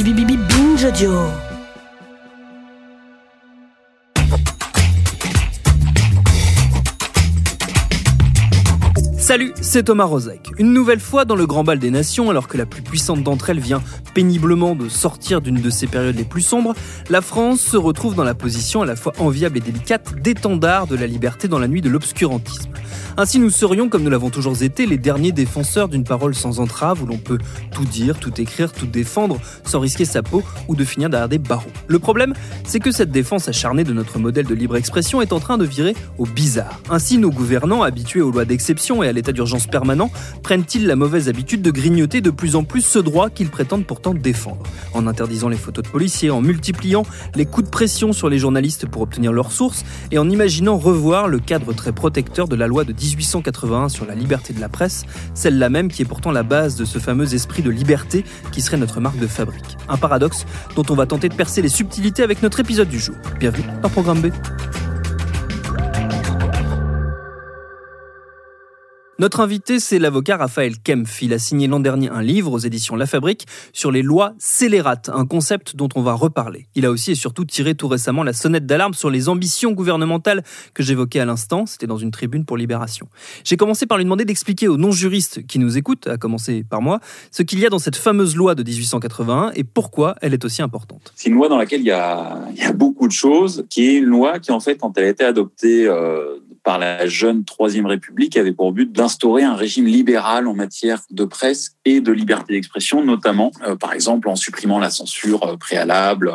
Bibi Bibi Binge Audio. Salut, c'est Thomas Rozek. Une nouvelle fois dans le grand bal des nations, alors que la plus puissante d'entre elles vient péniblement de sortir d'une de ses périodes les plus sombres, la France se retrouve dans la position à la fois enviable et délicate d'étendard de la liberté dans la nuit de l'obscurantisme. Ainsi, nous serions, comme nous l'avons toujours été, les derniers défenseurs d'une parole sans entrave où l'on peut tout dire, tout écrire, tout défendre sans risquer sa peau ou de finir derrière des barreaux. Le problème, c'est que cette défense acharnée de notre modèle de libre expression est en train de virer au bizarre. Ainsi, nos gouvernants, habitués aux lois d'exception et à l'état d'urgence permanent, prennent-ils la mauvaise habitude de grignoter de plus en plus ce droit qu'ils prétendent pourtant défendre En interdisant les photos de policiers, en multipliant les coups de pression sur les journalistes pour obtenir leurs sources et en imaginant revoir le cadre très protecteur de la loi de 1881 sur la liberté de la presse, celle-là même qui est pourtant la base de ce fameux esprit de liberté qui serait notre marque de fabrique. Un paradoxe dont on va tenter de percer les subtilités avec notre épisode du jour. Bienvenue dans Programme B. Notre invité, c'est l'avocat Raphaël Kempf. Il a signé l'an dernier un livre aux éditions La Fabrique sur les lois scélérates, un concept dont on va reparler. Il a aussi et surtout tiré tout récemment la sonnette d'alarme sur les ambitions gouvernementales que j'évoquais à l'instant. C'était dans une tribune pour Libération. J'ai commencé par lui demander d'expliquer aux non-juristes qui nous écoutent, à commencer par moi, ce qu'il y a dans cette fameuse loi de 1881 et pourquoi elle est aussi importante. C'est une loi dans laquelle il y a, beaucoup de choses, qui est une loi qui, en fait, quand elle a été adoptée euh, la jeune Troisième République, avait pour but d'instaurer un régime libéral en matière de presse et de liberté d'expression, notamment, euh, par exemple, en supprimant la censure euh, préalable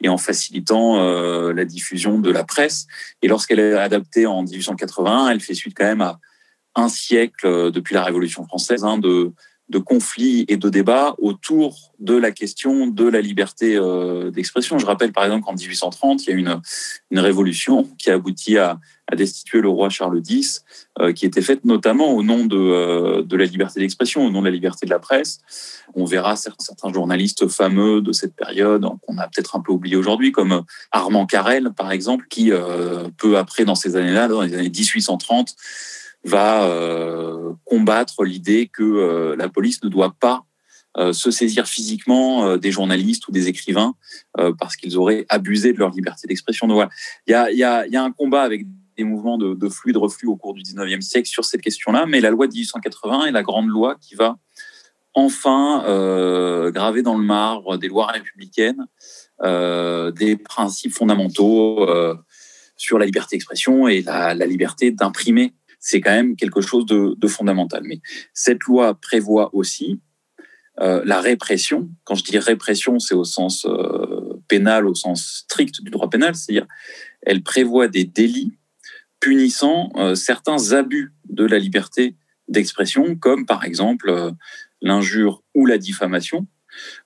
et en facilitant euh, la diffusion de la presse. Et lorsqu'elle est adaptée en 1881, elle fait suite quand même à un siècle depuis la Révolution française hein, de de conflits et de débats autour de la question de la liberté euh, d'expression. Je rappelle par exemple qu'en 1830, il y a une, une révolution qui a abouti à, destituer le roi Charles X, euh, qui était faite notamment au nom de, euh, de la liberté d'expression, au nom de la liberté de la presse. On verra certains, certains journalistes fameux de cette période qu'on a peut-être un peu oublié aujourd'hui, comme Armand Carrel, par exemple, qui, peu après, dans ces années-là, dans les années 1830, va euh, combattre l'idée que euh, la police ne doit pas euh, se saisir physiquement des journalistes ou des écrivains parce qu'ils auraient abusé de leur liberté d'expression. Donc voilà, il y a, un combat avec des mouvements de, flux de reflux au cours du 19e siècle sur cette question-là, mais la loi de 1880 est la grande loi qui va enfin graver dans le marbre des lois républicaines des principes fondamentaux sur la liberté d'expression et la liberté d'imprimer c'est quand même quelque chose de, fondamental. Mais cette loi prévoit aussi euh, la répression. Quand je dis répression, c'est au sens euh, pénal, au sens strict du droit pénal, c'est-à-dire elle prévoit des délits punissant euh, certains abus de la liberté d'expression, comme par exemple l'injure ou la diffamation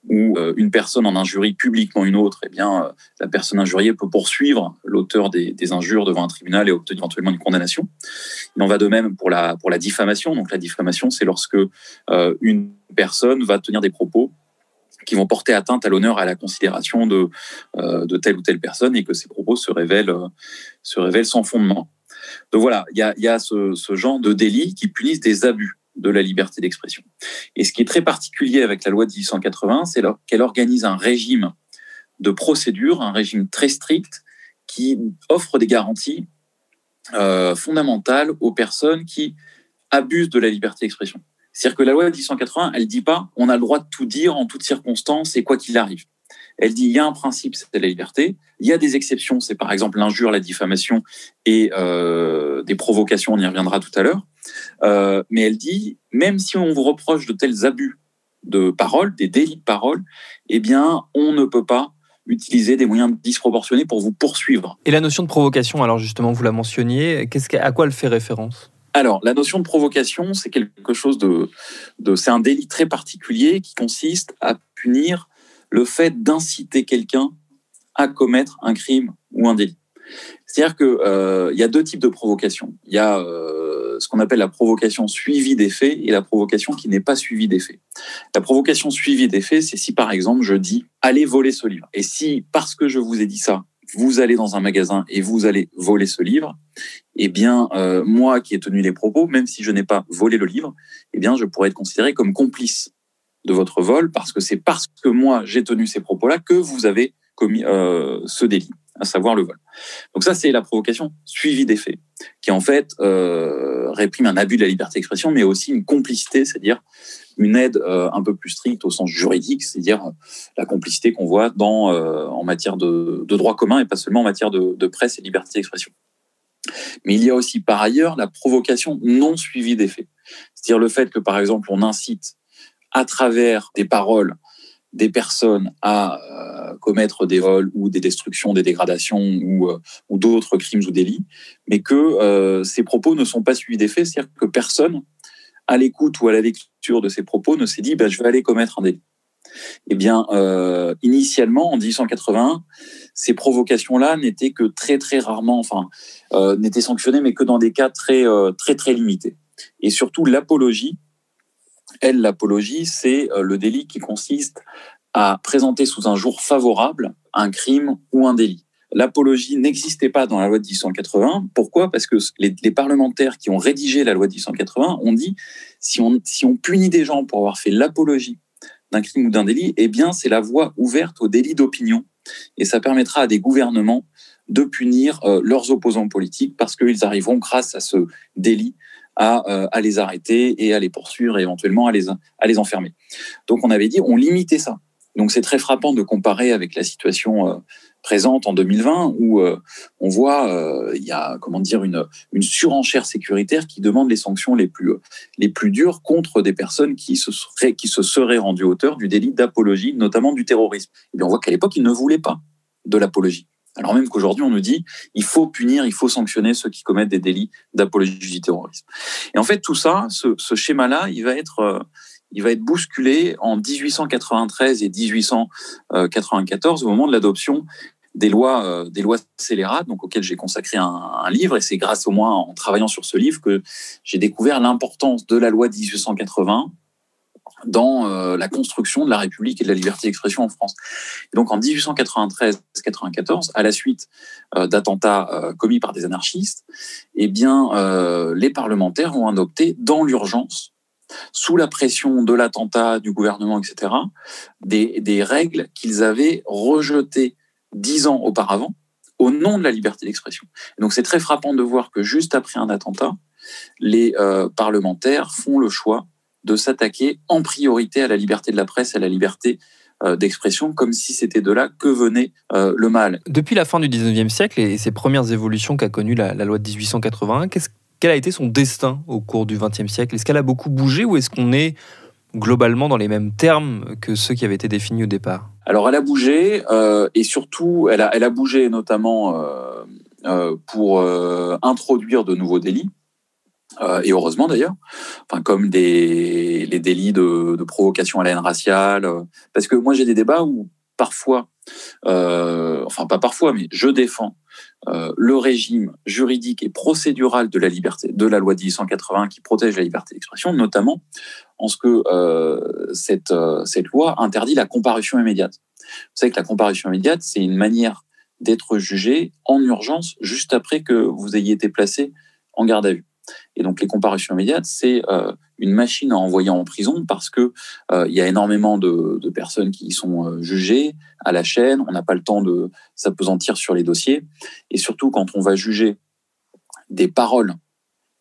où euh, une personne en injurie publiquement une autre, eh bien, euh, la personne injuriée peut poursuivre l'auteur des, injures devant un tribunal et obtenir éventuellement une condamnation. Il en va de même pour la, pour la diffamation. Donc la diffamation, c'est lorsque euh, une personne va tenir des propos qui vont porter atteinte à l'honneur, à la considération de, de telle ou telle personne et que ces propos se révèlent, se révèlent sans fondement. Donc voilà, il y a, y a ce, ce genre de délits qui punissent des abus de la liberté d'expression. Et ce qui est très particulier avec la loi de 1880, c'est qu'elle organise un régime de procédure, un régime très strict, qui offre des garanties euh, fondamentales aux personnes qui abusent de la liberté d'expression. C'est-à-dire que la loi de 1880, elle dit pas on a le droit de tout dire en toutes circonstances et quoi qu'il arrive. Elle dit il y a un principe, c'est la liberté. Il y a des exceptions, c'est par exemple l'injure, la diffamation et euh, des provocations. On y reviendra tout à l'heure. Euh, mais elle dit même si on vous reproche de tels abus de parole, des délits de parole, eh bien, on ne peut pas utiliser des moyens disproportionnés pour vous poursuivre. Et la notion de provocation, alors justement, vous la mentionniez, qu'est-ce à quoi elle fait référence? Alors, la notion de provocation, c'est quelque chose de, de c'est un délit très particulier qui consiste à punir le fait d'inciter quelqu'un à commettre un crime ou un délit. C'est-à-dire qu'il euh, y a deux types de provocation. Il y a euh, ce qu'on appelle la provocation suivie des faits et la provocation qui n'est pas suivie des faits. La provocation suivie des faits, c'est si par exemple je dis allez voler ce livre. Et si parce que je vous ai dit ça, vous allez dans un magasin et vous allez voler ce livre, eh bien euh, moi qui ai tenu les propos, même si je n'ai pas volé le livre, eh bien je pourrais être considéré comme complice de votre vol parce que c'est parce que moi j'ai tenu ces propos-là que vous avez commis euh, ce délit, à savoir le vol. Donc ça, c'est la provocation suivie des faits, qui en fait euh, réprime un abus de la liberté d'expression, mais aussi une complicité, c'est-à-dire une aide euh, un peu plus stricte au sens juridique, c'est-à-dire la complicité qu'on voit dans, euh, en matière de, de, droit commun et pas seulement en matière de, de presse et liberté d'expression. Mais il y a aussi par ailleurs la provocation non suivie des faits, c'est-à-dire le fait que par exemple on incite à travers des paroles des personnes à euh, commettre des vols ou des destructions, des dégradations ou, euh, ou d'autres crimes ou délits, mais que euh, ces propos ne sont pas suivis des faits, c'est-à-dire que personne, à l'écoute ou à la lecture de ces propos, ne s'est dit bah, je vais aller commettre un délit. Eh bien, initialement, en 1881, ces provocations-là n'étaient que très très rarement, enfin, n'étaient sanctionnées, mais que dans des cas très très très limités. Et surtout, l'apologie elle, l'apologie, c'est euh, le délit qui consiste à présenter sous un jour favorable un crime ou un délit. L'apologie n'existait pas dans la loi de 1880. Pourquoi? Parce que les, parlementaires qui ont rédigé la loi de 1880 ont dit si on, si on punit des gens pour avoir fait l'apologie d'un crime ou d'un délit, eh bien, c'est la voie ouverte au délit d'opinion. Et ça permettra à des gouvernements de punir euh, leurs opposants politiques parce qu'ils arriveront, grâce à ce délit, à, euh, à, les arrêter et à les poursuivre et éventuellement à les, à les enfermer. Donc on avait dit on limitait ça. Donc c'est très frappant de comparer avec la situation euh, présente en 2020 où euh, on voit il y a comment dire une, une surenchère sécuritaire qui demande les sanctions les plus les plus dures contre des personnes qui se seraient qui se seraient rendues auteurs du délit d'apologie, notamment du terrorisme. Et bien on voit qu'à l'époque ils ne voulaient pas de l'apologie. Alors même qu'aujourd'hui, on nous dit il faut punir, il faut sanctionner ceux qui commettent des délits d'apologie du terrorisme. Et en fait, tout ça, ce, schéma-là, il va être, euh, il va être bousculé en 1893 et 1894 au moment de l'adoption des lois, euh, des lois scélérates, donc auxquelles j'ai consacré un, un, livre. Et c'est grâce au moins en travaillant sur ce livre que j'ai découvert l'importance de la loi de 1880 dans euh, la construction de la République et de la liberté d'expression en France. Et donc en 1893-94, à la suite euh, d'attentats euh, commis par des anarchistes, eh bien les parlementaires ont adopté dans l'urgence, sous la pression de l'attentat, du gouvernement, etc., des, règles qu'ils avaient rejetées dix ans auparavant au nom de la liberté d'expression. Donc c'est très frappant de voir que juste après un attentat, les parlementaires font le choix de s'attaquer en priorité à la liberté de la presse, à la liberté euh, d'expression, comme si c'était de là que venait euh, le mal. Depuis la fin du 19e siècle et ces premières évolutions qu'a connues la, la, loi de 1881, quel a été son destin au cours du 20e siècle? Est-ce qu'elle a beaucoup bougé ou est-ce qu'on est globalement dans les mêmes termes que ceux qui avaient été définis au départ? Alors elle a bougé euh, et surtout elle a, elle a bougé notamment euh, pour introduire de nouveaux délits. Euh, et heureusement d'ailleurs, enfin, comme les délits de, provocation à la haine raciale. Euh, parce que moi, j'ai des débats où parfois, euh, enfin pas parfois, mais je défends le régime juridique et procédural de la liberté, de la loi de 1880 qui protège la liberté d'expression, notamment en ce que cette, cette loi interdit la comparution immédiate. Vous savez que la comparution immédiate, c'est une manière d'être jugé en urgence juste après que vous ayez été placé en garde à vue. Et donc les comparutions immédiates, c'est euh, une machine à envoyer en prison parce que euh, il y a énormément de, personnes qui sont euh, jugées à la chaîne. On n'a pas le temps de s'apesantir sur les dossiers. Et surtout quand on va juger des paroles,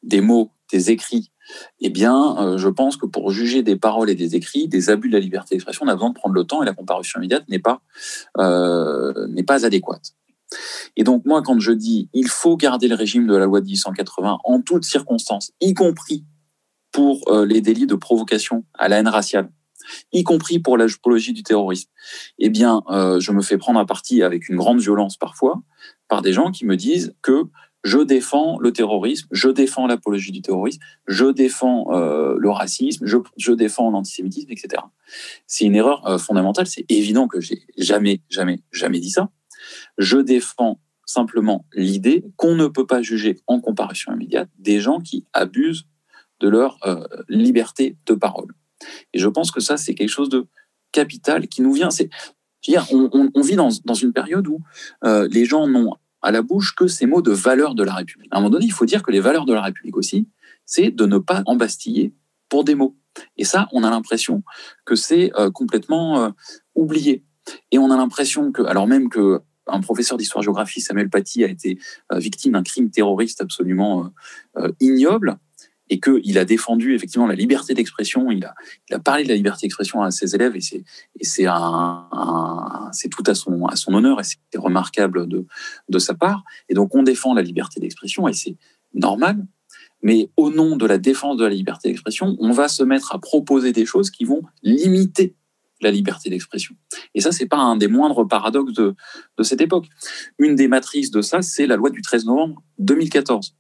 des mots, des écrits, eh bien, euh, je pense que pour juger des paroles et des écrits, des abus de la liberté d'expression, on a besoin de prendre le temps et la comparution immédiate n'est n'est pas adéquate. Et donc, moi, quand je dis il faut garder le régime de la loi de 1880 en toutes circonstances, y compris pour euh, les délits de provocation à la haine raciale, y compris pour l'apologie du terrorisme, eh bien, euh, je me fais prendre à partie avec une grande violence parfois par des gens qui me disent que je défends le terrorisme, je défends l'apologie du terrorisme, je défends euh, le racisme, je, défends l'antisémitisme, etc. C'est une erreur fondamentale. C'est évident que j'ai jamais, jamais, jamais dit ça. Je défends simplement l'idée qu'on ne peut pas juger en comparution immédiate des gens qui abusent de leur euh, liberté de parole. Et je pense que ça, c'est quelque chose de capital qui nous vient. C'est, on, vit dans, une période où euh, les gens n'ont à la bouche que ces mots de valeur de la République. À un moment donné, il faut dire que les valeurs de la République aussi, c'est de ne pas embastiller pour des mots. Et ça, on a l'impression que c'est euh, complètement oublié. Et on a l'impression que, alors même que un professeur d'histoire-géographie, Samuel Paty, a été euh, victime d'un crime terroriste absolument ignoble, et qu'il a défendu effectivement la liberté d'expression, il a, parlé de la liberté d'expression à ses élèves et c'est, tout à son, à son honneur et c'est remarquable de, de sa part. Et donc on défend la liberté d'expression et c'est normal, mais au nom de la défense de la liberté d'expression, on va se mettre à proposer des choses qui vont limiter la liberté d'expression. Et ça, c'est pas un des moindres paradoxes de, cette époque. Une des matrices de ça, c'est la loi du 13 novembre 2014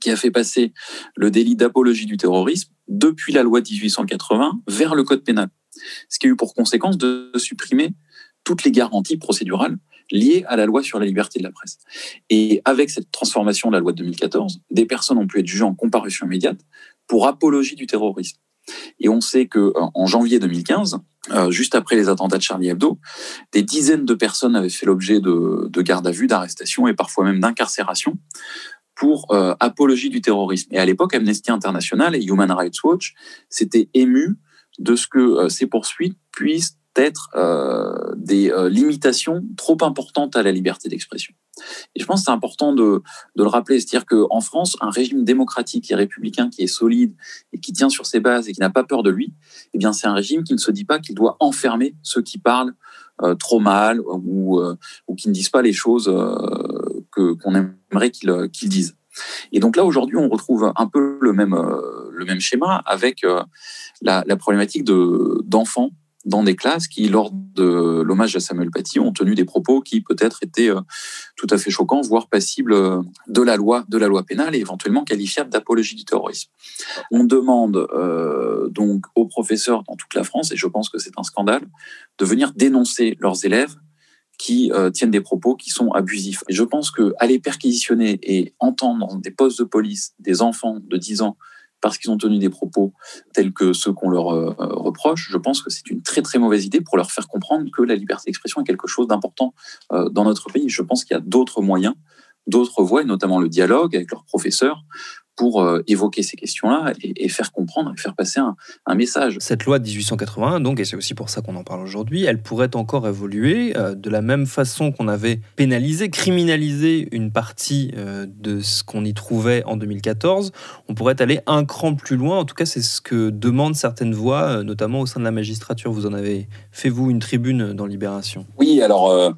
qui a fait passer le délit d'apologie du terrorisme depuis la loi 1880 vers le code pénal. Ce qui a eu pour conséquence de supprimer toutes les garanties procédurales liées à la loi sur la liberté de la presse. Et avec cette transformation de la loi de 2014, des personnes ont pu être jugées en comparution immédiate pour apologie du terrorisme. Et on sait que en janvier 2015, euh, juste après les attentats de Charlie Hebdo, des dizaines de personnes avaient fait l'objet de, de garde à vue, d'arrestation et parfois même d'incarcération pour euh, apologie du terrorisme. Et à l'époque, Amnesty International et Human Rights Watch s'étaient émus de ce que euh, ces poursuites puissent être euh, des euh, limitations trop importantes à la liberté d'expression. Et je pense que c'est important de, de, le rappeler, c'est-à-dire qu'en France, un régime démocratique et républicain qui est solide et qui tient sur ses bases et qui n'a pas peur de lui, eh bien c'est un régime qui ne se dit pas qu'il doit enfermer ceux qui parlent euh, trop mal ou, ou qui ne disent pas les choses que qu'on aimerait qu'ils qu'ils disent. Et donc là, aujourd'hui, on retrouve un peu le même, le même schéma avec la, la problématique de, d'enfants dans des classes qui, lors de l'hommage à Samuel Paty, ont tenu des propos qui peut-être étaient tout à fait choquants, voire passibles de la loi, de la loi pénale et éventuellement qualifiables d'apologie du terrorisme. On demande euh, donc aux professeurs dans toute la France, et je pense que c'est un scandale, de venir dénoncer leurs élèves qui euh, tiennent des propos qui sont abusifs. Et je pense que aller perquisitionner et entendre dans des postes de police des enfants de 10 ans parce qu'ils ont tenu des propos tels que ceux qu'on leur euh, reproche, je pense que c'est une très très mauvaise idée pour leur faire comprendre que la liberté d'expression est quelque chose d'important euh, dans notre pays. Je pense qu'il y a d'autres moyens, d'autres voies, et notamment le dialogue avec leurs professeurs, pour euh, évoquer ces questions-là et, et, faire comprendre et faire passer un, un, message. Cette loi de 1881, donc, et c'est aussi pour ça qu'on en parle aujourd'hui, elle pourrait encore évoluer euh, de la même façon qu'on avait pénalisé, criminalisé une partie euh, de ce qu'on y trouvait en 2014. On pourrait aller un cran plus loin. En tout cas, c'est ce que demandent certaines voix, euh, notamment au sein de la magistrature. Vous en avez fait, vous, une tribune dans Libération. Oui, alors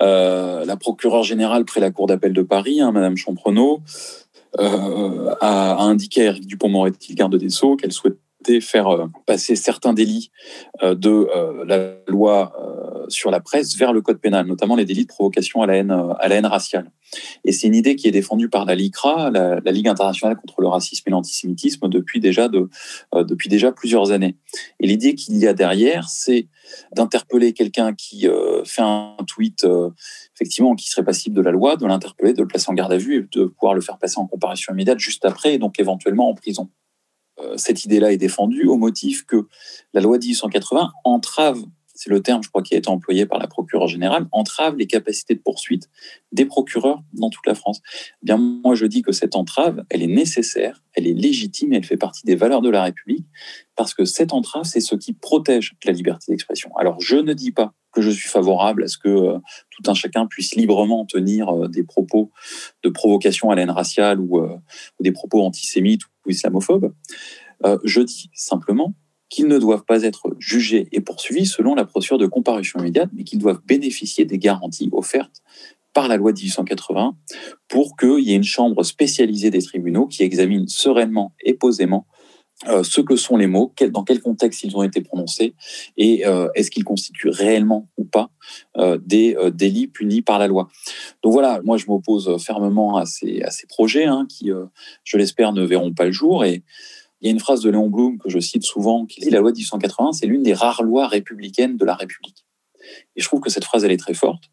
euh, la procureure générale près la Cour d'appel de Paris, hein, Madame Champrenault, a, a, indiqué à Eric Dupont-Moretti, garde des Sceaux, qu'elle souhaitait faire euh, passer certains délits euh, de euh, la loi sur la presse vers le code pénal, notamment les délits de provocation à la haine, raciale. Et c'est une idée qui est défendue par la LICRA, la, Ligue internationale contre le racisme et l'antisémitisme, depuis déjà, de, depuis déjà plusieurs années. Et l'idée qu'il y a derrière, c'est d'interpeller quelqu'un qui fait un tweet effectivement qui serait passible de la loi, de l'interpeller, de le placer en garde à vue et de pouvoir le faire passer en comparution immédiate juste après et donc éventuellement en prison. Euh, cette idée-là est défendue au motif que la loi 1880 entrave c'est le terme, je crois, qui a été employé par la procureure générale, entrave les capacités de poursuite des procureurs dans toute la France. Eh bien, moi, je dis que cette entrave, elle est nécessaire, elle est légitime et elle fait partie des valeurs de la République, parce que cette entrave, c'est ce qui protège la liberté d'expression. Alors, je ne dis pas que je suis favorable à ce que euh, tout un chacun puisse librement tenir euh, des propos de provocation à la haine raciale euh, ou des propos antisémites ou islamophobes. je dis simplement qu'ils ne doivent pas être jugés et poursuivis selon la procédure de comparution immédiate, mais qu'ils doivent bénéficier des garanties offertes par la loi 1880 pour qu'il y ait une chambre spécialisée des tribunaux qui examine sereinement et posément euh, ce que sont les mots, dans quel contexte ils ont été prononcés et euh, est-ce qu'ils constituent réellement ou pas euh, des délits punis par la loi. Donc voilà, moi je m'oppose fermement à ces, projets hein, qui, je l'espère, ne verront pas le jour. Il y a une phrase de Léon Blum que je cite souvent qui dit la loi de 1880, c'est l'une des rares lois républicaines de la République. Et je trouve que cette phrase elle est très forte.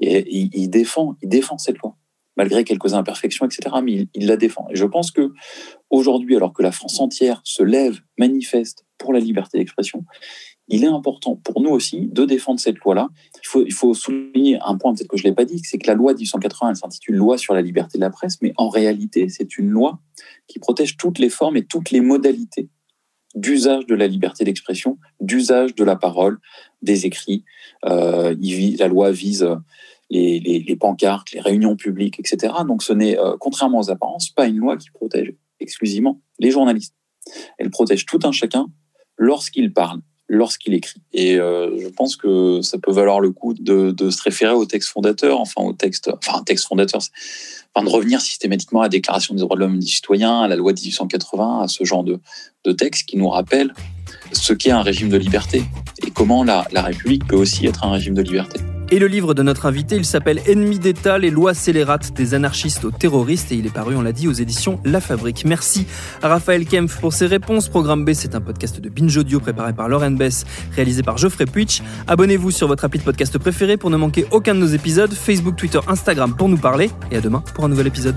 Et il, il défend, il défend cette loi malgré quelques imperfections, etc. Mais il, il, la défend. Et je pense que aujourd'hui, alors que la France entière se lève, manifeste pour la liberté d'expression, il est important pour nous aussi de défendre cette loi-là. Il faut, souligner un point, peut-être que je ne l'ai pas dit, c'est que la loi de 1880, elle s'intitule Loi sur la liberté de la presse, mais en réalité, c'est une loi qui protège toutes les formes et toutes les modalités d'usage de la liberté d'expression, d'usage de la parole, des écrits. Euh, la loi vise les, les, les, pancartes, les réunions publiques, etc. Donc ce n'est, euh, contrairement aux apparences, pas une loi qui protège exclusivement les journalistes. Elle protège tout un chacun lorsqu'il parle, lorsqu'il écrit. Et euh, je pense que ça peut valoir le coup de, se référer au texte fondateur, enfin au texte, enfin texte fondateur, enfin de revenir systématiquement à la Déclaration des droits de l'homme et des citoyens, à la loi de 1880, à ce genre de, de texte qui nous rappelle ce qu'est un régime de liberté et comment la République peut aussi être un régime de liberté. Et le livre de notre invité, il s'appelle Ennemis d'État, les lois scélérates des anarchistes aux terroristes et il est paru, on l'a dit, aux éditions La Fabrique. Merci à Raphaël Kempf pour ses réponses. Programme B, c'est un podcast de Binge Audio préparé par Lauren Bess, réalisé par Geoffrey Puitch. Abonnez-vous sur votre appli de podcast préféré pour ne manquer aucun de nos épisodes. Facebook, Twitter, Instagram pour nous parler. Et à demain pour un nouvel épisode.